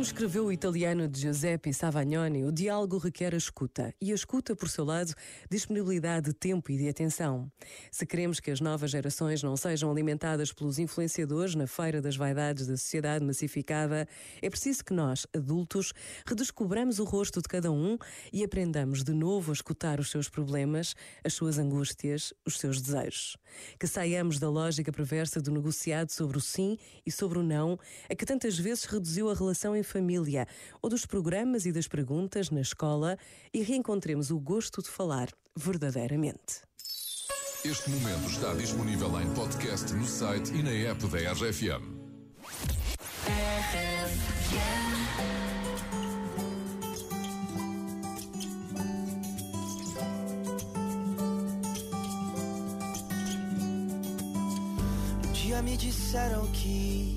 Como escreveu o italiano Giuseppe Savagnoni, o diálogo requer a escuta e a escuta, por seu lado, disponibilidade de tempo e de atenção. Se queremos que as novas gerações não sejam alimentadas pelos influenciadores na feira das vaidades da sociedade massificada, é preciso que nós, adultos, redescobramos o rosto de cada um e aprendamos de novo a escutar os seus problemas, as suas angústias, os seus desejos. Que saiamos da lógica perversa do negociado sobre o sim e sobre o não, a que tantas vezes reduziu a relação em família ou dos programas e das perguntas na escola e reencontremos o gosto de falar verdadeiramente. Este momento está disponível em podcast no site e na app da RFM. Um dia me disseram que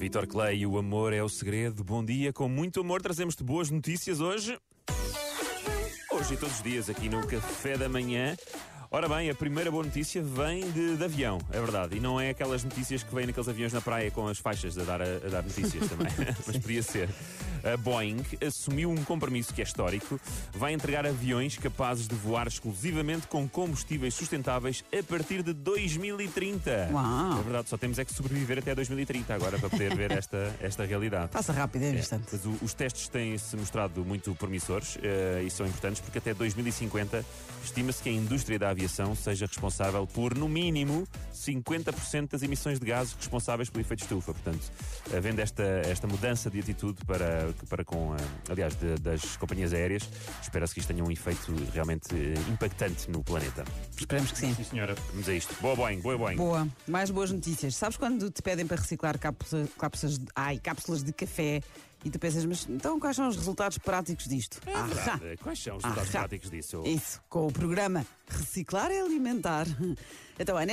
Vitor Clay, o amor é o segredo. Bom dia, com muito amor trazemos-te boas notícias hoje. Hoje e todos os dias aqui no Café da Manhã. Ora bem, a primeira boa notícia vem de, de, avião, é verdade. E não é aquelas notícias que vêm naqueles aviões na praia com as faixas a dar, a, a dar notícias também. Mas podia ser a Boeing assumiu um compromisso que é histórico. Vai entregar aviões capazes de voar exclusivamente com combustíveis sustentáveis a partir de 2030. Uau. É verdade, só temos é que sobreviver até 2030 agora para poder ver esta, esta realidade. Passa rápido, é instante. Mas o, os testes têm-se mostrado muito promissores uh, e são importantes porque até 2050 estima-se que a indústria da aviação seja responsável por, no mínimo, 50% das emissões de gases responsáveis pelo efeito estufa. Portanto, havendo esta, esta mudança de atitude para para com, eh, aliás, de, das companhias aéreas. Espera-se que isto tenha um efeito realmente eh, impactante no planeta. Esperamos que sim. Sim, senhora. Vamos a isto. Boa Boeing, boa Boeing. Boa. Mais boas notícias. Sabes quando te pedem para reciclar cápsulas, cápsulas, ai, cápsulas de café e tu pensas, mas então quais são os resultados práticos disto? É ah, quais são os resultados ah, práticos disso? Isso, com o programa Reciclar é Alimentar. Então, Ana,